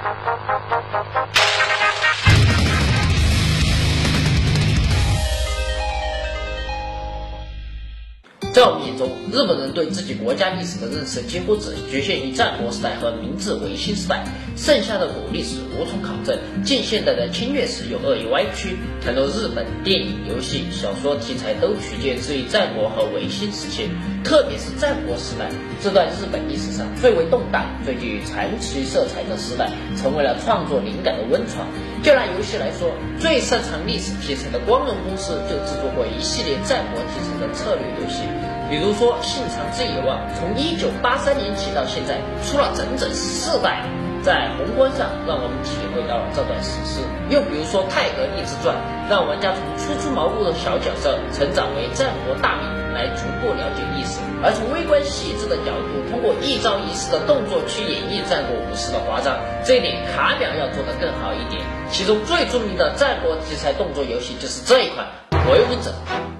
Thank you. 在我们眼中，日本人对自己国家历史的认识几乎只局限于战国时代和明治维新时代，剩下的古历史无从考证。近现代的侵略史又恶意歪曲，很多日本电影、游戏、小说题材都取决于战国和维新时期，特别是战国时代这段日本历史上最为动荡、最具传奇色彩的时代，成为了创作灵感的温床。就拿游戏来说，最擅长历史题材的光荣公司就制作过一系列战国题材的策略游戏。比如说《信长之野望》，从一九八三年起到现在，出了整整四代，在宏观上让我们体会到了这段史诗。又比如说《泰格立志传》，让玩家从初出茅庐的小角色成长为战国大名，来逐步了解历史；而从微观细致的角度，通过一招一式的动作去演绎战国武士的华章。这一点卡表要做得更好一点。其中最著名的战国题材动作游戏就是这一款《鬼武者》。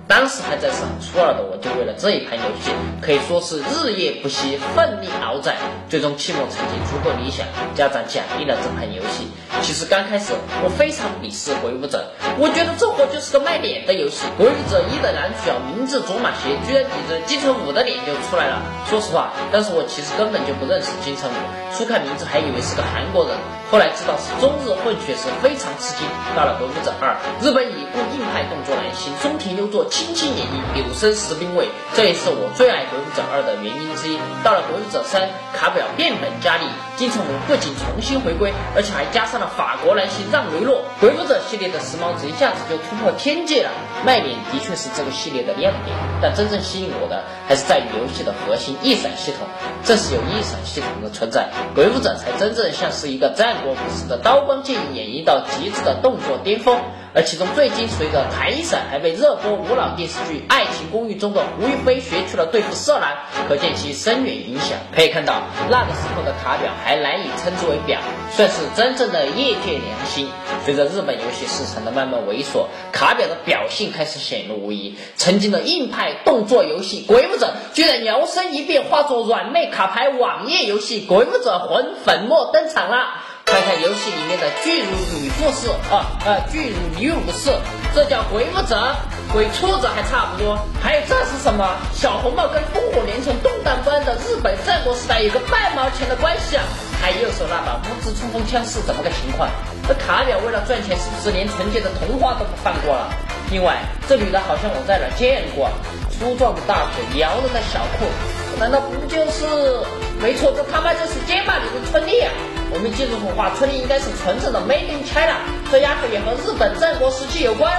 当时还在上初二的我，就为了这一盘游戏，可以说是日夜不息，奋力熬战，最终期末成绩足够理想，家长奖励了这盘游戏。其实刚开始我非常鄙视《鬼武者》，我觉得这货就是个卖脸的游戏。《鬼武者一》的男主角名字卓马邪居然顶着金城武的脸就出来了。说实话，当时我其实根本就不认识金城武，初看名字还以为是个韩国人，后来知道是中日混血时非常吃惊。到了《鬼武者二》，日本以一部硬派动作男星，松田优作。轻轻演绎柳生十兵卫，这也是我最爱《鬼武者二》的原因之一。到了《鬼武者三》，卡表变本加厉，金城武不仅重新回归，而且还加上了法国男星让雷诺。《鬼武者》系列的时髦值一下子就突破天界了。卖点的确是这个系列的亮点，但真正吸引我的还是在于游戏的核心——一闪系统。正是有一闪系统的存在，《鬼武者》才真正像是一个战国武士的刀光剑影演绎到极致的动作巅峰。而其中最精髓的谭一闪，还被热播无脑电视剧《爱情公寓》中的胡一菲学去了对付色狼，可见其深远影响。可以看到，那个时候的卡表还难以称之为表，算是真正的业界良心。随着日本游戏市场的慢慢萎缩，卡表的表性开始显露无遗。曾经的硬派动作游戏《鬼武者》居然摇身一变，化作软妹卡牌网页游戏《鬼武者魂粉末》登场了。看看游戏里面的巨乳女护士啊啊，巨乳女武士，这叫鬼武者，鬼畜子还差不多。还有这是什么？小红帽跟烽火连城动荡不安的日本战国时代有个半毛钱的关系啊？还右手那把无知冲锋枪是怎么个情况？这卡表为了赚钱，是不是连纯洁的童话都不放过了？另外，这女的好像我在哪见过，粗壮的大腿，撩人的小裤，难道不就是？没错，这他妈就是街霸里的春丽啊！我们记住的话，春丽应该是纯正的 Made in China，这丫头也和日本战国时期有关。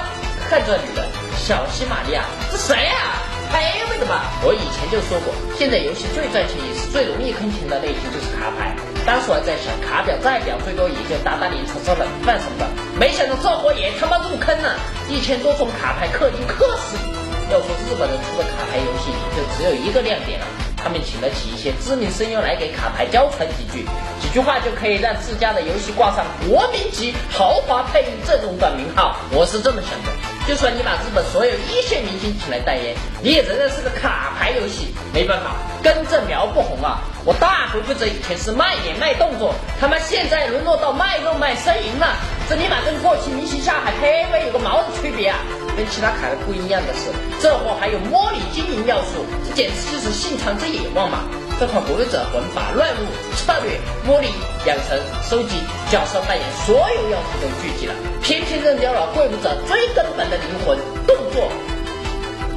看这女的，小西玛利亚，这谁呀？黑妹的吧？我以前就说过，现在游戏最赚钱也是最容易坑钱的类型就是卡牌。当时我还在想，卡表再表最多也就打打脸、炒炒冷饭什么的，没想到这货也他妈入坑了，一千多种卡牌氪金氪死你！要说日本人出的卡牌游戏，就只有一个亮点了。他们请得起一些知名声优来给卡牌教传几句，一句话就可以让自家的游戏挂上国民级豪华配音阵容的名号。我是这么想的，就算你把日本所有一线明星请来代言，你也仍然是个卡牌游戏。没办法，根正苗不红啊！我大回复者以前是卖脸卖动作，他妈现在沦落到卖肉卖呻吟了。这尼玛跟过气明星下海配 AV 有个毛的区别啊！跟其他卡牌不一样的是，这货还有摸你经营要素，这简直就是信长之野望嘛！这款鬼者魂把乱舞、策略、摸你、养成、收集、角色扮演所有要素都聚集了，偏偏扔掉了怪物者最根本的灵魂——动作。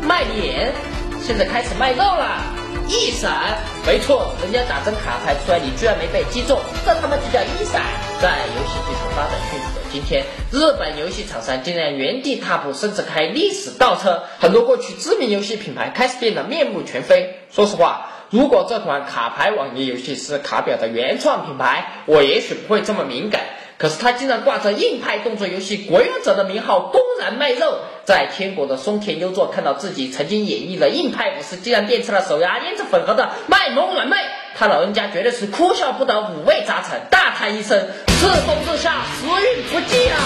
卖脸，现在开始卖肉了！一闪，没错，人家打针卡牌出来，你居然没被击中，这他妈就叫一闪！在游戏技术发展迅速的今天，日本游戏厂商竟然原地踏步，甚至开历史倒车，很多过去知名游戏品牌开始变得面目全非。说实话，如果这款卡牌网页游戏是卡表的原创品牌，我也许不会这么敏感。可是他竟然挂着硬派动作游戏《鬼勇者》的名号，公然卖肉。在天国的松田优作看到自己曾经演绎的硬派武士，竟然变成了手牙胭脂粉盒的卖萌软妹，他老人家绝对是哭笑不得，五味杂陈，大叹一声：“世风日下，时运不济啊！”